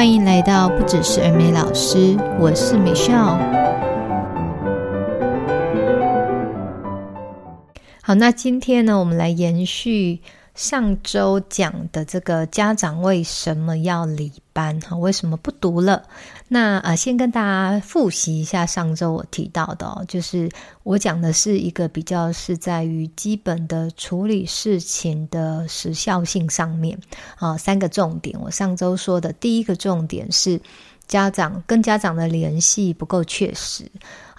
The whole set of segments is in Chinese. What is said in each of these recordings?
欢迎来到不只是儿美老师，我是美笑。好，那今天呢，我们来延续。上周讲的这个家长为什么要离班哈？为什么不读了？那呃，先跟大家复习一下上周我提到的哦，就是我讲的是一个比较是在于基本的处理事情的时效性上面啊，三个重点。我上周说的第一个重点是家长跟家长的联系不够确实。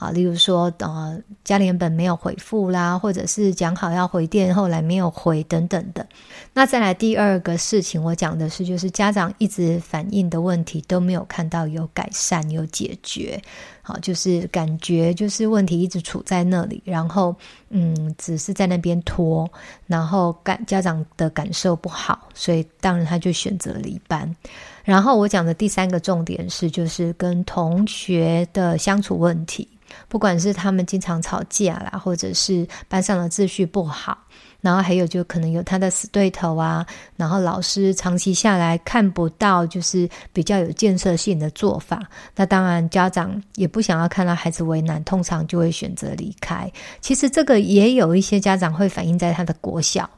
啊，例如说，呃，家里原本没有回复啦，或者是讲好要回电，后来没有回等等的。那再来第二个事情，我讲的是，就是家长一直反映的问题都没有看到有改善、有解决。好，就是感觉就是问题一直处在那里，然后嗯，只是在那边拖，然后感家长的感受不好，所以当然他就选择离班。然后我讲的第三个重点是，就是跟同学的相处问题。不管是他们经常吵架啦，或者是班上的秩序不好，然后还有就可能有他的死对头啊，然后老师长期下来看不到就是比较有建设性的做法，那当然家长也不想要看到孩子为难，通常就会选择离开。其实这个也有一些家长会反映在他的国小，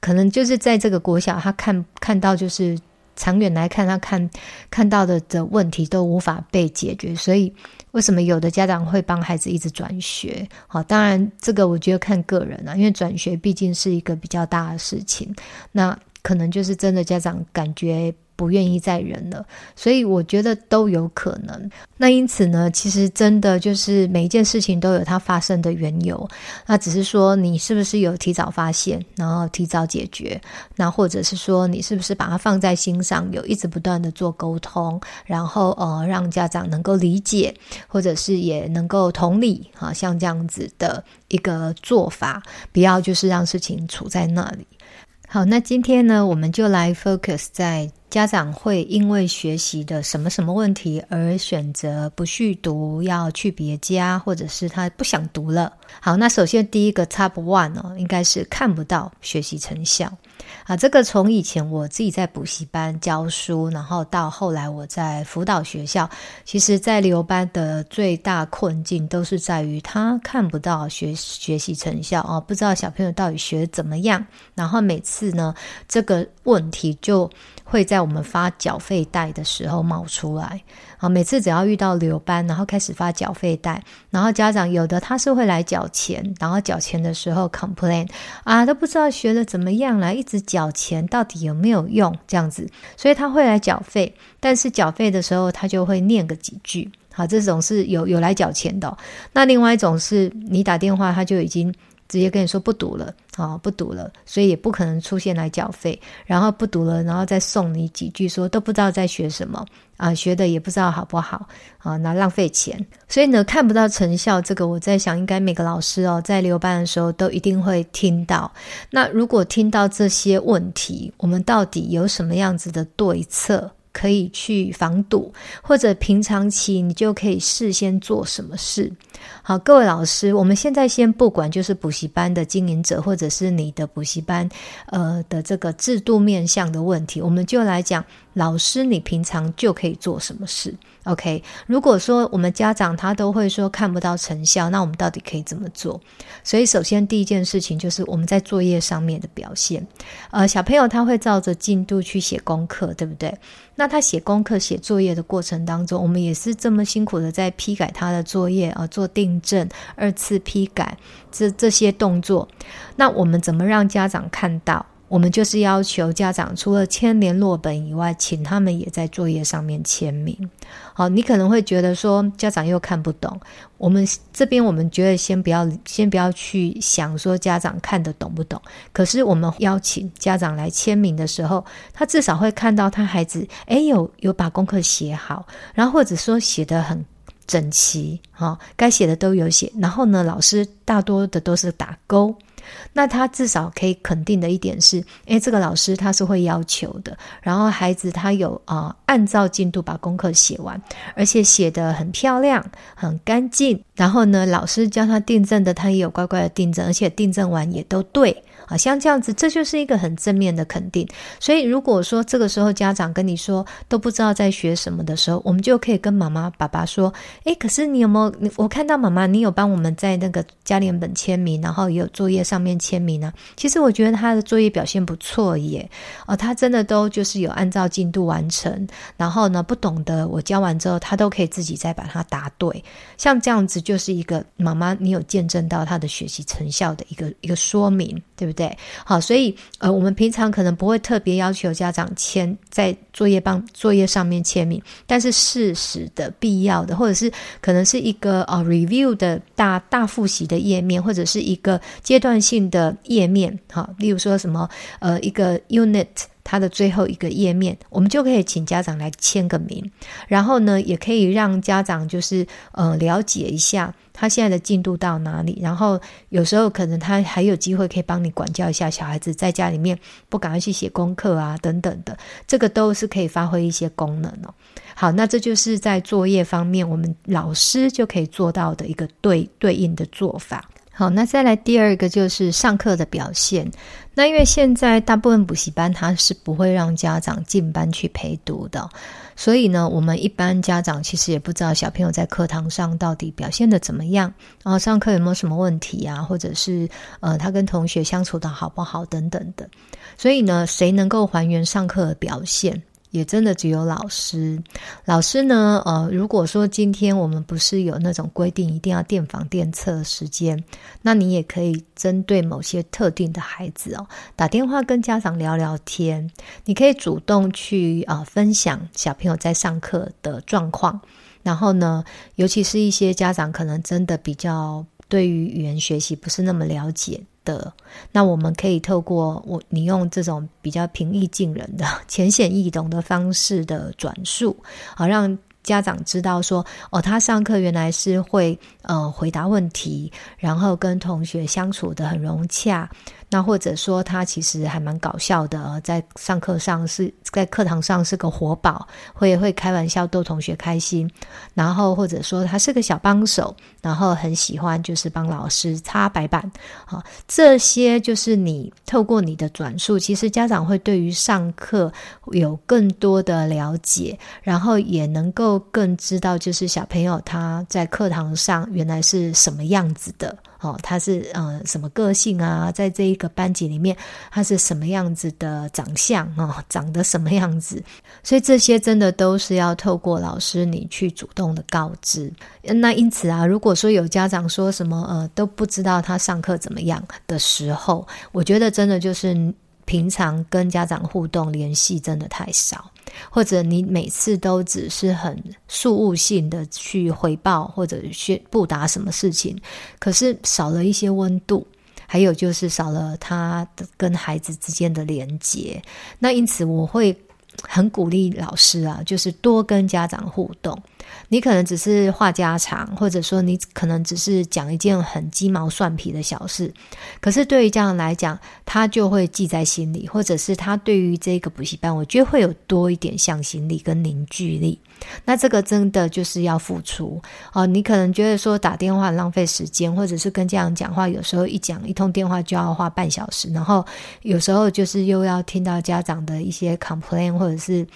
可能就是在这个国小，他看看到就是。长远来看，他看看到的的问题都无法被解决，所以为什么有的家长会帮孩子一直转学？好，当然这个我觉得看个人啊，因为转学毕竟是一个比较大的事情，那可能就是真的家长感觉。不愿意再忍了，所以我觉得都有可能。那因此呢，其实真的就是每一件事情都有它发生的缘由。那只是说你是不是有提早发现，然后提早解决，那或者是说你是不是把它放在心上，有一直不断的做沟通，然后呃让家长能够理解，或者是也能够同理啊，像这样子的一个做法，不要就是让事情处在那里。好，那今天呢，我们就来 focus 在。家长会因为学习的什么什么问题而选择不续读，要去别家，或者是他不想读了。好，那首先第一个 top one 哦，应该是看不到学习成效啊。这个从以前我自己在补习班教书，然后到后来我在辅导学校，其实在留班的最大困境都是在于他看不到学学习成效啊，不知道小朋友到底学怎么样。然后每次呢，这个问题就会在我们发缴费贷的时候冒出来啊！每次只要遇到留班，然后开始发缴费贷，然后家长有的他是会来缴钱，然后缴钱的时候 complain 啊，都不知道学的怎么样了，一直缴钱到底有没有用这样子，所以他会来缴费，但是缴费的时候他就会念个几句，好，这种是有有来缴钱的。那另外一种是你打电话他就已经。直接跟你说不读了啊，不读了，所以也不可能出现来缴费，然后不读了，然后再送你几句说都不知道在学什么啊，学的也不知道好不好啊，那浪费钱，所以呢看不到成效，这个我在想，应该每个老师哦在留班的时候都一定会听到。那如果听到这些问题，我们到底有什么样子的对策？可以去防堵，或者平常期你就可以事先做什么事。好，各位老师，我们现在先不管，就是补习班的经营者，或者是你的补习班，呃的这个制度面向的问题，我们就来讲，老师你平常就可以做什么事。OK，如果说我们家长他都会说看不到成效，那我们到底可以怎么做？所以首先第一件事情就是我们在作业上面的表现。呃，小朋友他会照着进度去写功课，对不对？那他写功课、写作业的过程当中，我们也是这么辛苦的在批改他的作业啊，做订正、二次批改这这些动作。那我们怎么让家长看到？我们就是要求家长除了签联络本以外，请他们也在作业上面签名。好，你可能会觉得说家长又看不懂。我们这边我们觉得先不要，先不要去想说家长看得懂不懂。可是我们邀请家长来签名的时候，他至少会看到他孩子诶有有把功课写好，然后或者说写得很整齐，哈，该写的都有写。然后呢，老师大多的都是打勾。那他至少可以肯定的一点是，诶，这个老师他是会要求的，然后孩子他有啊、按照进度把功课写完，而且写得很漂亮、很干净，然后呢，老师教他订正的，他也有乖乖的订正，而且订正完也都对。好像这样子，这就是一个很正面的肯定。所以，如果说这个时候家长跟你说都不知道在学什么的时候，我们就可以跟妈妈、爸爸说：“诶，可是你有没有？我看到妈妈你有帮我们在那个家联本签名，然后也有作业上面签名呢、其实我觉得他的作业表现不错耶。哦，他真的都就是有按照进度完成。然后呢，不懂的我教完之后，他都可以自己再把它答对。像这样子，就是一个妈妈你有见证到他的学习成效的一个一个说明，对不对？”对，好，所以呃，我们平常可能不会特别要求家长签在作业帮作业上面签名，但是适时的、必要的，或者是可能是一个呃 review 的大大复习的页面，或者是一个阶段性的页面，好，例如说什么呃一个 unit 它的最后一个页面，我们就可以请家长来签个名，然后呢，也可以让家长就是呃了解一下。他现在的进度到哪里？然后有时候可能他还有机会可以帮你管教一下小孩子，在家里面不赶快去写功课啊等等的，这个都是可以发挥一些功能哦。好，那这就是在作业方面，我们老师就可以做到的一个对对应的做法。好，那再来第二个就是上课的表现。那因为现在大部分补习班他是不会让家长进班去陪读的。所以呢，我们一般家长其实也不知道小朋友在课堂上到底表现的怎么样，然后上课有没有什么问题啊，或者是呃他跟同学相处的好不好等等的。所以呢，谁能够还原上课的表现？也真的只有老师，老师呢，呃，如果说今天我们不是有那种规定，一定要电访电测时间，那你也可以针对某些特定的孩子哦，打电话跟家长聊聊天。你可以主动去啊、呃、分享小朋友在上课的状况，然后呢，尤其是一些家长可能真的比较对于语言学习不是那么了解。的，那我们可以透过我你用这种比较平易近人的、浅显易懂的方式的转述，好让家长知道说，哦，他上课原来是会呃回答问题，然后跟同学相处得很融洽。那或者说他其实还蛮搞笑的，在上课上是在课堂上是个活宝，会会开玩笑逗同学开心，然后或者说他是个小帮手，然后很喜欢就是帮老师擦白板，好，这些就是你透过你的转述，其实家长会对于上课有更多的了解，然后也能够更知道就是小朋友他在课堂上原来是什么样子的。哦，他是呃什么个性啊？在这一个班级里面，他是什么样子的长相啊？哦，长得什么样子？所以这些真的都是要透过老师你去主动的告知。那因此啊，如果说有家长说什么呃都不知道他上课怎么样的时候，我觉得真的就是平常跟家长互动联系真的太少。或者你每次都只是很事务性的去回报或者去布达什么事情，可是少了一些温度，还有就是少了他跟孩子之间的连接。那因此我会很鼓励老师啊，就是多跟家长互动。你可能只是话家常，或者说你可能只是讲一件很鸡毛蒜皮的小事，可是对于家长来讲，他就会记在心里，或者是他对于这个补习班，我觉得会有多一点向心力跟凝聚力。那这个真的就是要付出哦。你可能觉得说打电话浪费时间，或者是跟家长讲话，有时候一讲一通电话就要花半小时，然后有时候就是又要听到家长的一些 complain，或者是。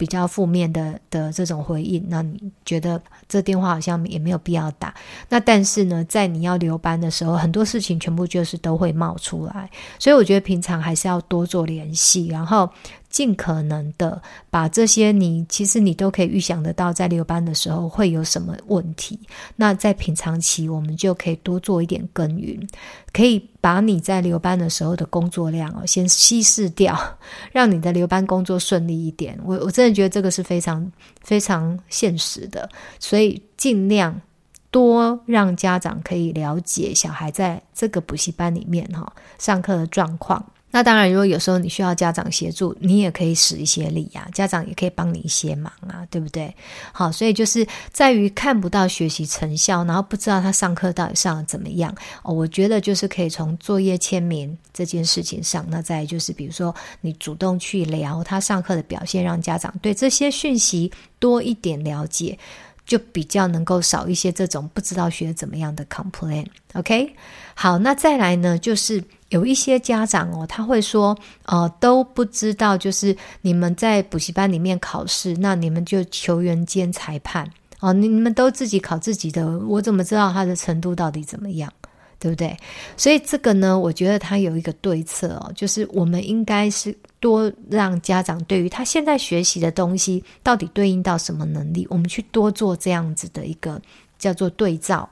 比较负面的的这种回应，那你觉得这电话好像也没有必要打。那但是呢，在你要留班的时候，很多事情全部就是都会冒出来，所以我觉得平常还是要多做联系，然后。尽可能的把这些你其实你都可以预想得到，在留班的时候会有什么问题。那在平常期，我们就可以多做一点耕耘，可以把你在留班的时候的工作量哦先稀释掉，让你的留班工作顺利一点。我我真的觉得这个是非常非常现实的，所以尽量多让家长可以了解小孩在这个补习班里面哈上课的状况。那当然，如果有时候你需要家长协助，你也可以使一些力呀，家长也可以帮你一些忙啊，对不对？好，所以就是在于看不到学习成效，然后不知道他上课到底上得怎么样 哦。我觉得就是可以从作业签名这件事情上，那再就是比如说你主动去聊他上课的表现，让家长对这些讯息多一点了解。就比较能够少一些这种不知道学怎么样的 complain。OK，好，那再来呢，就是有一些家长哦，他会说，呃，都不知道，就是你们在补习班里面考试，那你们就球员兼裁判哦，你们都自己考自己的，我怎么知道他的程度到底怎么样？对不对？所以这个呢，我觉得他有一个对策哦，就是我们应该是多让家长对于他现在学习的东西到底对应到什么能力，我们去多做这样子的一个叫做对照，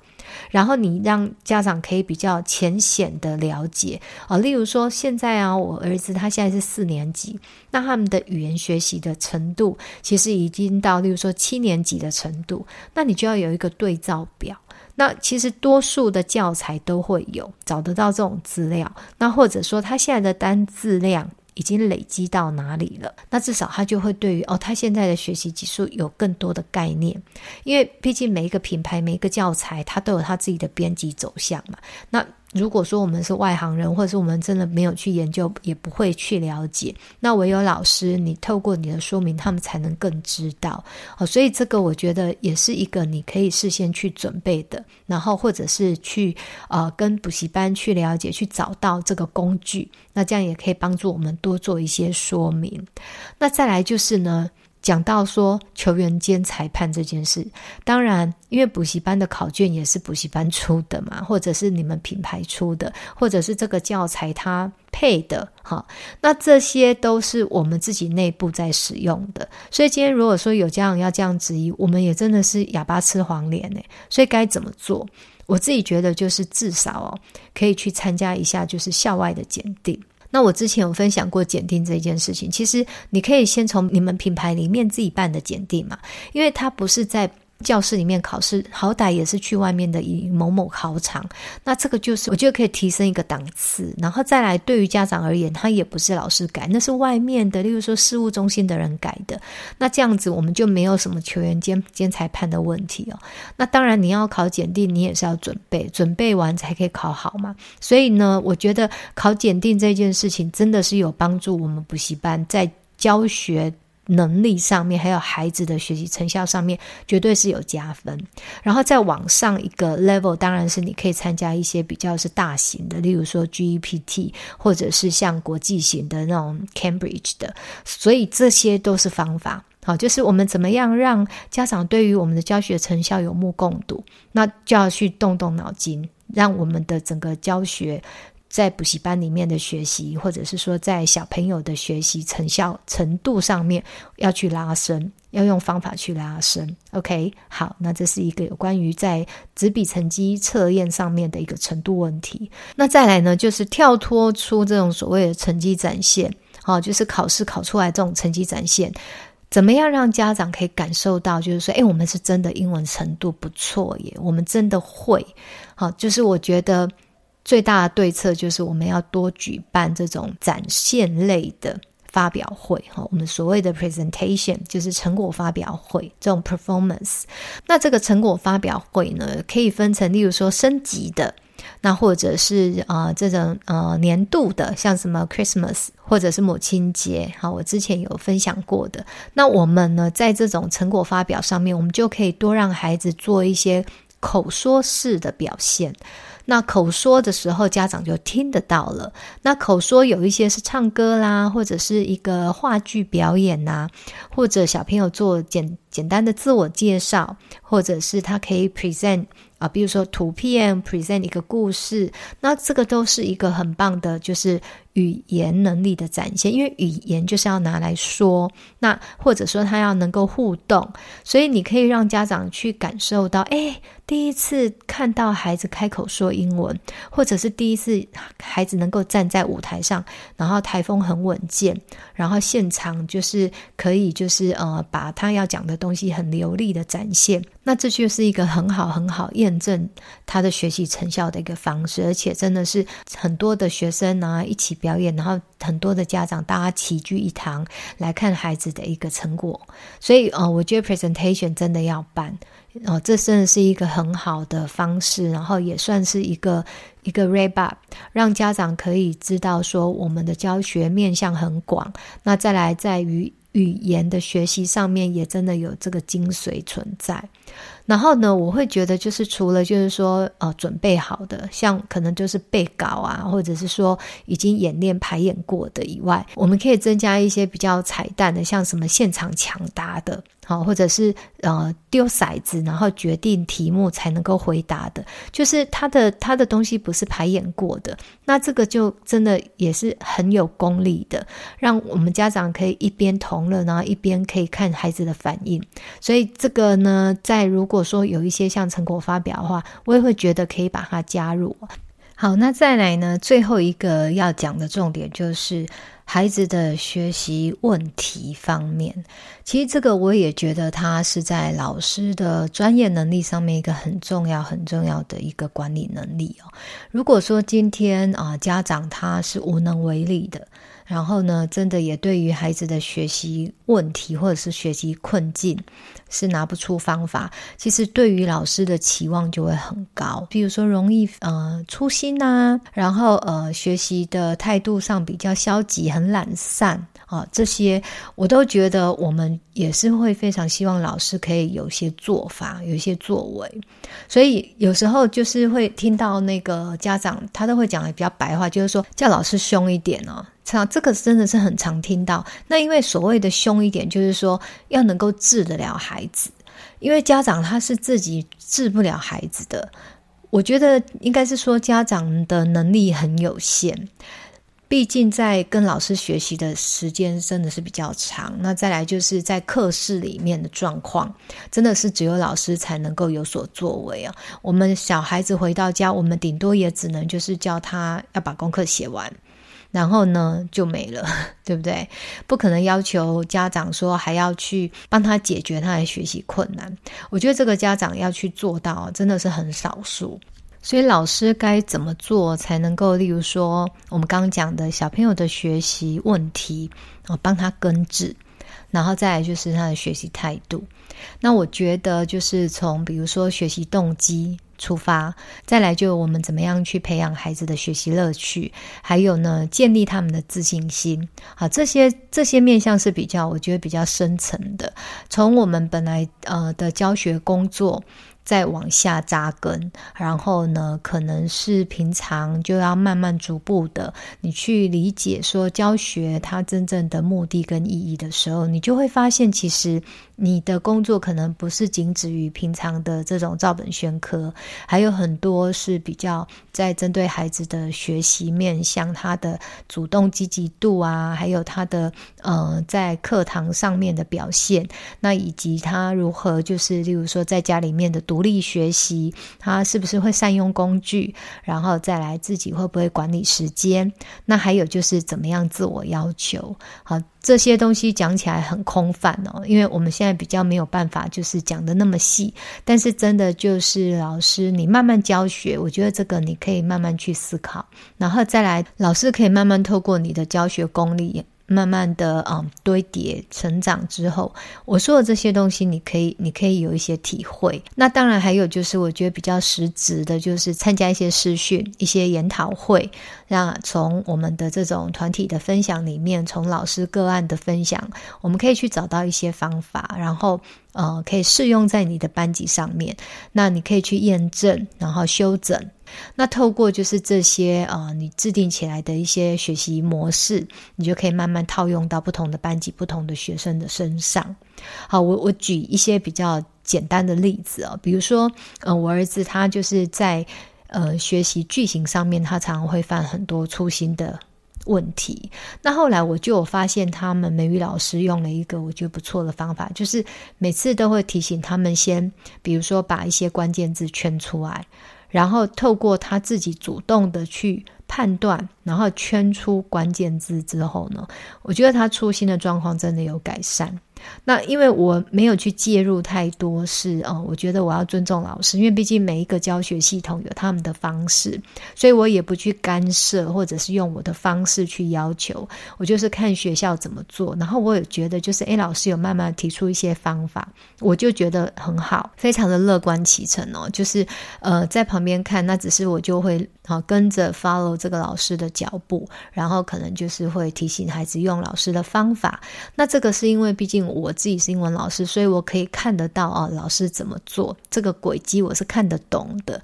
然后你让家长可以比较浅显的了解啊，例如说现在啊，我儿子他现在是四年级，那他们的语言学习的程度其实已经到例如说七年级的程度，那你就要有一个对照表。那其实多数的教材都会有找得到这种资料，那或者说他现在的单字量已经累积到哪里了，那至少他就会对于哦，他现在的学习技术有更多的概念，因为毕竟每一个品牌、每一个教材，它都有它自己的编辑走向嘛，那。如果说我们是外行人，或者是我们真的没有去研究，也不会去了解。那唯有老师，你透过你的说明，他们才能更知道。哦，所以这个我觉得也是一个你可以事先去准备的，然后或者是去呃跟补习班去了解，去找到这个工具。那这样也可以帮助我们多做一些说明。那再来就是呢。讲到说球员兼裁判这件事，当然，因为补习班的考卷也是补习班出的嘛，或者是你们品牌出的，或者是这个教材它配的，哈，那这些都是我们自己内部在使用的。所以今天如果说有家长要这样质疑，我们也真的是哑巴吃黄连呢。所以该怎么做？我自己觉得就是至少哦，可以去参加一下，就是校外的检定。那我之前有分享过检定这件事情，其实你可以先从你们品牌里面自己办的检定嘛，因为它不是在。教室里面考试，好歹也是去外面的以某某考场，那这个就是我觉得可以提升一个档次，然后再来对于家长而言，他也不是老师改，那是外面的，例如说事务中心的人改的，那这样子我们就没有什么球员兼兼裁判的问题哦。那当然你要考检定，你也是要准备，准备完才可以考好嘛。所以呢，我觉得考检定这件事情真的是有帮助我们补习班在教学。能力上面，还有孩子的学习成效上面，绝对是有加分。然后再往上一个 level，当然是你可以参加一些比较是大型的，例如说 GEPT，或者是像国际型的那种 Cambridge 的。所以这些都是方法。好，就是我们怎么样让家长对于我们的教学成效有目共睹，那就要去动动脑筋，让我们的整个教学。在补习班里面的学习，或者是说在小朋友的学习成效程度上面，要去拉伸，要用方法去拉伸。OK，好，那这是一个有关于在纸笔成绩测验上面的一个程度问题。那再来呢，就是跳脱出这种所谓的成绩展现，好，就是考试考出来这种成绩展现，怎么样让家长可以感受到，就是说，诶，我们是真的英文程度不错耶，我们真的会。好，就是我觉得。最大的对策就是我们要多举办这种展现类的发表会，哈，我们所谓的 presentation 就是成果发表会这种 performance。那这个成果发表会呢，可以分成，例如说升级的，那或者是啊、呃、这种呃年度的，像什么 Christmas 或者是母亲节，好，我之前有分享过的。那我们呢，在这种成果发表上面，我们就可以多让孩子做一些口说式的表现。那口说的时候，家长就听得到了。那口说有一些是唱歌啦，或者是一个话剧表演呐、或者小朋友做简简单的自我介绍，或者是他可以 present 啊，比如说图片 present 一个故事，那这个都是一个很棒的，就是语言能力的展现。因为语言就是要拿来说，那或者说他要能够互动，所以你可以让家长去感受到，哎。第一次看到孩子开口说英文，或者是第一次孩子能够站在舞台上，然后台风很稳健，然后现场就是可以就是呃把他要讲的东西很流利的展现，那这就是一个很好很好验证他的学习成效的一个方式，而且真的是很多的学生啊一起表演，然后很多的家长大家齐聚一堂来看孩子的一个成果，所以呃我觉得 presentation 真的要办。哦，这真的是一个很好的方式，然后也算是一个一个 wrap up，让家长可以知道说我们的教学面向很广。那再来在于语言的学习上面也真的有这个精髓存在。然后呢，我会觉得就是除了就是说呃准备好的，像可能就是背稿啊，或者是说已经演练排演过的以外，我们可以增加一些比较彩蛋的，像什么现场抢答的。好，或者是呃丢骰子，然后决定题目才能够回答的，就是他的他的东西不是排演过的，那这个就真的也是很有功力的，让我们家长可以一边同乐，然后一边可以看孩子的反应。所以这个呢，在如果说有一些像成果发表的话，我也会觉得可以把它加入。好，那再来呢，最后一个要讲的重点就是。孩子的学习问题方面，其实这个我也觉得他是在老师的专业能力上面一个很重要、很重要的一个管理能力哦。如果说今天啊，家长他是无能为力的。然后呢，真的也对于孩子的学习问题或者是学习困境是拿不出方法，其实对于老师的期望就会很高。比如说容易呃粗心呐、然后呃学习的态度上比较消极、很懒散啊，这些我都觉得我们也是会非常希望老师可以有些做法、有些作为。所以有时候就是会听到那个家长他都会讲的比较白话，就是说叫老师凶一点哦。这个真的是很常听到。那因为所谓的凶一点，就是说要能够治得了孩子。因为家长他是自己治不了孩子的，我觉得应该是说家长的能力很有限。毕竟在跟老师学习的时间真的是比较长。那再来就是在课室里面的状况，真的是只有老师才能够有所作为啊。我们小孩子回到家，我们顶多也只能就是叫他要把功课写完。然后呢，就没了，对不对？不可能要求家长说还要去帮他解决他的学习困难。我觉得这个家长要去做到，真的是很少数。所以老师该怎么做才能够，例如说我们刚刚讲的小朋友的学习问题，我帮他根治，然后再来就是他的学习态度。那我觉得就是从比如说学习动机。出发，再来就我们怎么样去培养孩子的学习乐趣，还有呢，建立他们的自信心。啊，这些这些面向是比较，我觉得比较深层的。从我们本来呃的教学工作。再往下扎根，然后呢，可能是平常就要慢慢逐步的，你去理解说教学它真正的目的跟意义的时候，你就会发现，其实你的工作可能不是仅止于平常的这种照本宣科，还有很多是比较在针对孩子的学习面向，他的主动积极度啊，还有他的呃在课堂上面的表现，那以及他如何就是例如说在家里面的读。独立学习，他是不是会善用工具，然后再来自己会不会管理时间？那还有就是怎么样自我要求？好，这些东西讲起来很空泛哦，因为我们现在比较没有办法就是讲得那么细。但是真的就是老师，你慢慢教学，我觉得这个你可以慢慢去思考，然后再来，老师可以慢慢透过你的教学功力。慢慢的、嗯，堆叠成长之后，我说的这些东西，你可以，你可以有一些体会。那当然还有就是，我觉得比较实质的，就是参加一些试训、一些研讨会，让从我们的这种团体的分享里面，从老师个案的分享，我们可以去找到一些方法，然后呃，可以适用在你的班级上面。那你可以去验证，然后修整。那透过就是这些、呃，你制定起来的一些学习模式，你就可以慢慢套用到不同的班级、不同的学生的身上。好，我我举一些比较简单的例子哦，比如说，呃，我儿子他就是在呃学习句型上面，他常常会犯很多粗心的问题。那后来我就发现，他们美语老师用了一个我觉得不错的方法，就是每次都会提醒他们先，比如说把一些关键字圈出来。然后透过他自己主动的去判断，然后圈出关键字之后呢，我觉得他粗心的状况真的有改善。那因为我没有去介入太多，是哦，我觉得我要尊重老师，因为毕竟每一个教学系统有他们的方式，所以我也不去干涉，或者是用我的方式去要求。我就是看学校怎么做，然后我也觉得就是，诶，老师有慢慢提出一些方法，我就觉得很好，非常的乐观其成哦。就是呃，在旁边看，那只是我就会好跟着 follow 这个老师的脚步，然后可能就是会提醒孩子用老师的方法。那这个是因为毕竟我。自己是英文老师，所以我可以看得到啊，老师怎么做这个轨迹，我是看得懂的。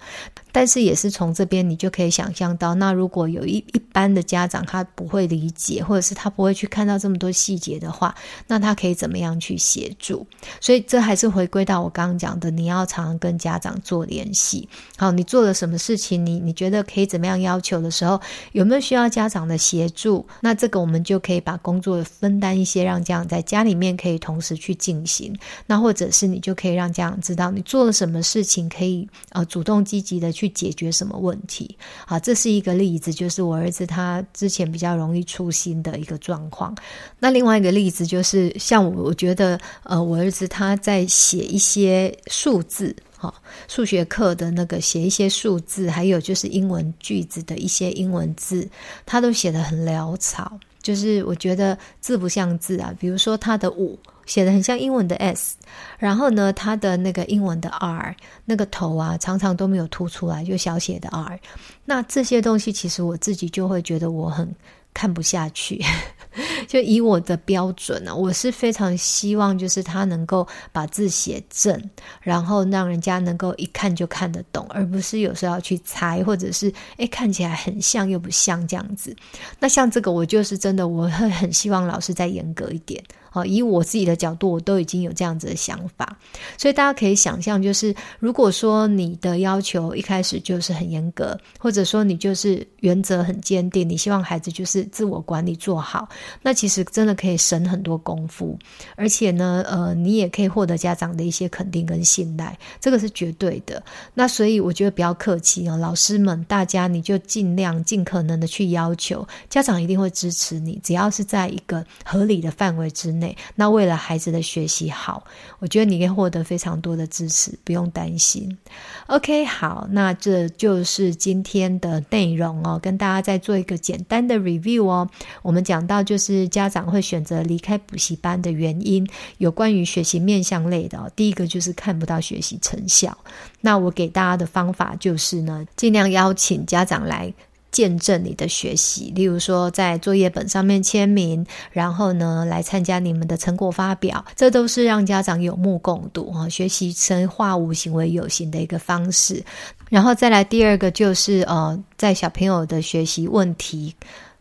但是也是从这边，你就可以想象到，那如果有一一般的家长他不会理解，或者是他不会去看到这么多细节的话，那他可以怎么样去协助？所以这还是回归到我刚刚讲的，你要常常跟家长做联系。好，你做了什么事情，你你觉得可以怎么样要求的时候，有没有需要家长的协助？那这个我们就可以把工作分担一些，让家长在家里面可以同时去进行。那或者是你就可以让家长知道你做了什么事情，可以呃主动积极的去。去解决什么问题？好，这是一个例子，就是我儿子他之前比较容易粗心的一个状况。那另外一个例子就是，像我，我觉得，呃，我儿子他在写一些数字，哈，数学课的那个写一些数字，还有就是英文句子的一些英文字，他都写得很潦草，就是我觉得字不像字啊。比如说他的五。写的很像英文的 S，然后呢，它的那个英文的 R，那个头啊，常常都没有凸出来，就小写的 R。那这些东西，其实我自己就会觉得我很看不下去。就以我的标准呢、啊，我是非常希望就是他能够把字写正，然后让人家能够一看就看得懂，而不是有时候要去猜，或者是诶看起来很像又不像这样子。那像这个，我就是真的，我会很希望老师再严格一点。好，以我自己的角度，我都已经有这样子的想法，所以大家可以想象，就是如果说你的要求一开始就是很严格，或者说你就是原则很坚定，你希望孩子就是自我管理做好，那其实真的可以省很多功夫，而且呢，呃，你也可以获得家长的一些肯定跟信赖，这个是绝对的。那所以我觉得不要客气啊，老师们，大家你就尽量尽可能的去要求，家长一定会支持你，只要是在一个合理的范围之内。那为了孩子的学习好，我觉得你可以获得非常多的支持，不用担心。OK，好，那这就是今天的内容哦，跟大家再做一个简单的 review 哦。我们讲到就是家长会选择离开补习班的原因，有关于学习面向类的哦。第一个就是看不到学习成效。那我给大家的方法就是呢，尽量邀请家长来。见证你的学习，例如说在作业本上面签名，然后呢来参加你们的成果发表，这都是让家长有目共睹啊，学习成化无形为有形的一个方式。然后再来第二个就是呃，在小朋友的学习问题。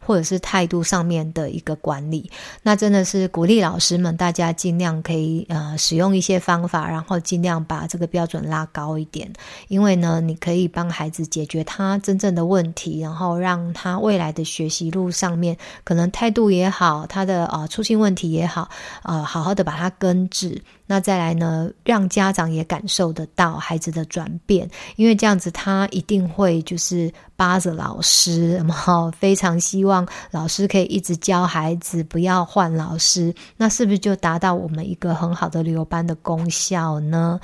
或者是态度上面的一个管理，那真的是鼓励老师们，大家尽量可以呃使用一些方法，然后尽量把这个标准拉高一点。因为呢，你可以帮孩子解决他真正的问题，然后让他未来的学习路上面，可能态度也好，他的啊粗心问题也好，啊、呃、好好的把它根治。那再来呢，让家长也感受得到孩子的转变，因为这样子他一定会就是巴着老师，然后非常希望老师可以一直教孩子，不要换老师。那是不是就达到我们一个很好的留班的功效呢？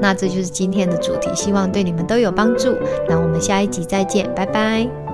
那这就是今天的主题，希望对你们都有帮助。那我们下一集再见，拜拜。